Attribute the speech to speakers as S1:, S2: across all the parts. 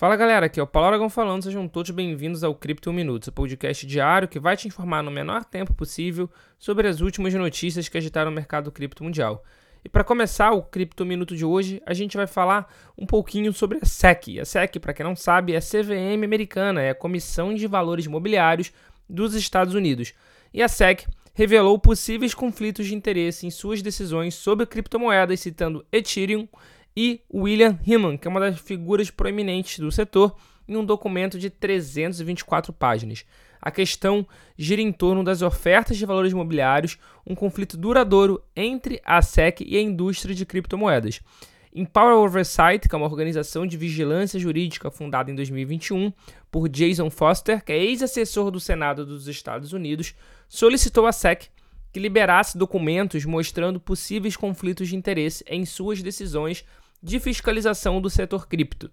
S1: Fala galera, aqui é o Paulo Aragão falando, sejam todos bem-vindos ao Cripto Minutos, o podcast diário que vai te informar no menor tempo possível sobre as últimas notícias que agitaram o mercado cripto mundial. E para começar o Cripto Minuto de hoje, a gente vai falar um pouquinho sobre a SEC. A SEC, para quem não sabe, é a CVM americana, é a Comissão de Valores Imobiliários dos Estados Unidos. E a SEC revelou possíveis conflitos de interesse em suas decisões sobre criptomoedas, citando Ethereum e William Hillman, que é uma das figuras proeminentes do setor, em um documento de 324 páginas. A questão gira em torno das ofertas de valores imobiliários, um conflito duradouro entre a SEC e a indústria de criptomoedas. Empower Oversight, que é uma organização de vigilância jurídica fundada em 2021 por Jason Foster, que é ex-assessor do Senado dos Estados Unidos, solicitou à SEC que liberasse documentos mostrando possíveis conflitos de interesse em suas decisões de fiscalização do setor cripto.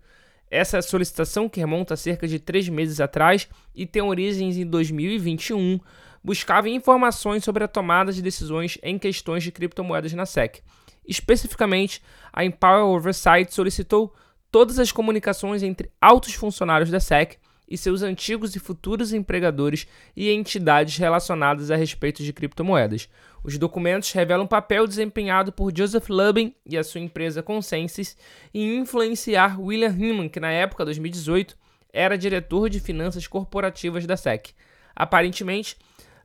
S1: Essa solicitação, que remonta a cerca de três meses atrás e tem origens em 2021, buscava informações sobre a tomada de decisões em questões de criptomoedas na SEC. Especificamente, a Empower Oversight solicitou todas as comunicações entre altos funcionários da SEC e seus antigos e futuros empregadores e entidades relacionadas a respeito de criptomoedas. Os documentos revelam o papel desempenhado por Joseph Lubin e a sua empresa Consensus em influenciar William Hillman, que na época 2018 era diretor de finanças corporativas da SEC. Aparentemente,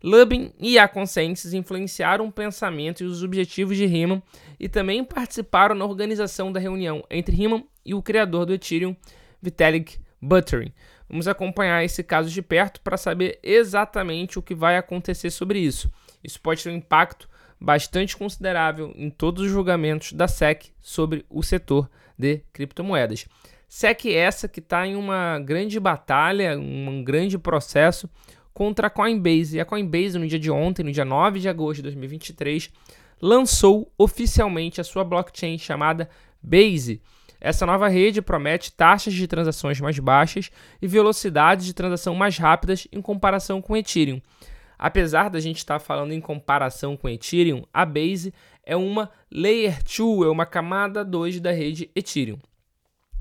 S1: Lubin e a Consensus influenciaram o pensamento e os objetivos de Hillman e também participaram na organização da reunião entre Hillman e o criador do Ethereum, Vitalik Buterin. Vamos acompanhar esse caso de perto para saber exatamente o que vai acontecer sobre isso. Isso pode ter um impacto bastante considerável em todos os julgamentos da SEC sobre o setor de criptomoedas. SEC essa que está em uma grande batalha, um grande processo contra a Coinbase. E a Coinbase, no dia de ontem, no dia 9 de agosto de 2023, lançou oficialmente a sua blockchain chamada Base essa nova rede promete taxas de transações mais baixas e velocidades de transação mais rápidas em comparação com Ethereum. Apesar da gente estar falando em comparação com Ethereum, a Base é uma Layer 2, é uma camada 2 da rede Ethereum.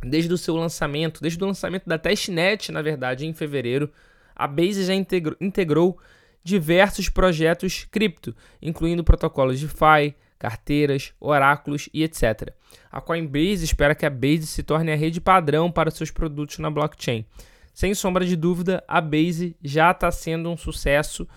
S1: Desde o seu lançamento, desde o lançamento da testnet, na verdade, em fevereiro, a Base já integrou, diversos projetos cripto, incluindo protocolos DeFi, carteiras, oráculos e etc. A Coinbase espera que a Base se torne a rede padrão para seus produtos na blockchain. Sem sombra de dúvida, a Base já está sendo um sucesso,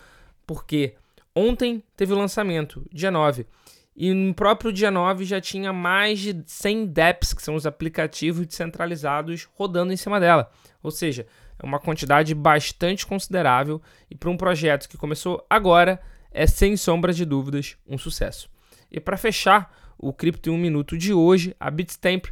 S1: porque ontem teve o lançamento, dia 9, e no próprio dia 9 já tinha mais de 100 dApps, que são os aplicativos descentralizados, rodando em cima dela. Ou seja, é uma quantidade bastante considerável e para um projeto que começou agora, é sem sombra de dúvidas um sucesso. E para fechar o Cripto em um Minuto de hoje, a Bitstamp,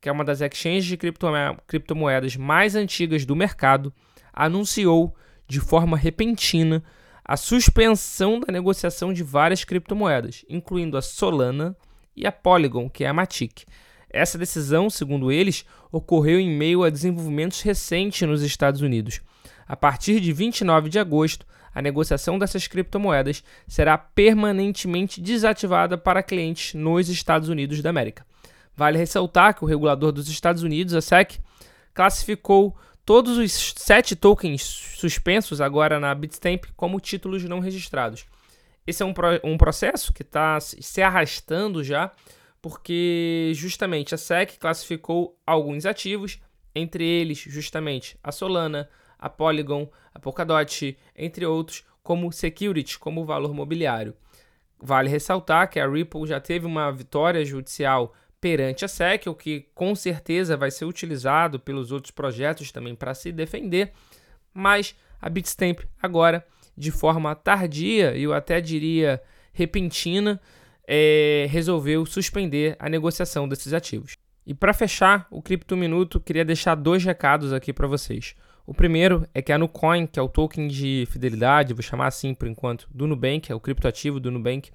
S1: que é uma das exchanges de criptomoedas mais antigas do mercado, anunciou de forma repentina a suspensão da negociação de várias criptomoedas, incluindo a Solana e a Polygon, que é a Matic. Essa decisão, segundo eles, ocorreu em meio a desenvolvimentos recentes nos Estados Unidos. A partir de 29 de agosto, a negociação dessas criptomoedas será permanentemente desativada para clientes nos Estados Unidos da América. Vale ressaltar que o regulador dos Estados Unidos, a SEC, classificou todos os sete tokens suspensos agora na Bitstamp como títulos não registrados. Esse é um, pro, um processo que está se arrastando já, porque justamente a SEC classificou alguns ativos, entre eles justamente a Solana, a Polygon, a Polkadot, entre outros, como security, como valor mobiliário. Vale ressaltar que a Ripple já teve uma vitória judicial perante a SEC, o que com certeza vai ser utilizado pelos outros projetos também para se defender, mas a Bitstamp agora, de forma tardia, eu até diria repentina, é, resolveu suspender a negociação desses ativos. E para fechar o Cripto Minuto, queria deixar dois recados aqui para vocês. O primeiro é que a Nucoin, que é o token de fidelidade, vou chamar assim por enquanto, do Nubank, é o criptoativo do Nubank,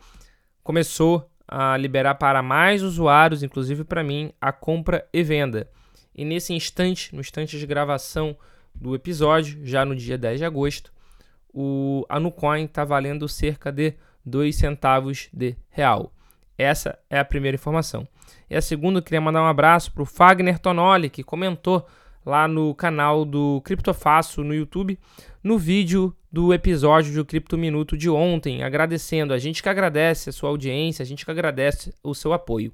S1: começou a liberar para mais usuários, inclusive para mim, a compra e venda. E nesse instante, no instante de gravação do episódio, já no dia 10 de agosto, o, a Nucoin está valendo cerca de 2 centavos de real. Essa é a primeira informação. E a segunda, eu queria mandar um abraço para o Fagner Tonoli, que comentou lá no canal do Criptofaço no YouTube, no vídeo do episódio do Cripto Minuto de ontem, agradecendo. A gente que agradece a sua audiência, a gente que agradece o seu apoio.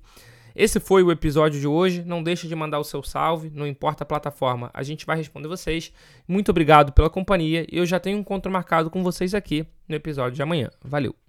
S1: Esse foi o episódio de hoje. Não deixe de mandar o seu salve, não importa a plataforma, a gente vai responder vocês. Muito obrigado pela companhia e eu já tenho um encontro marcado com vocês aqui no episódio de amanhã. Valeu!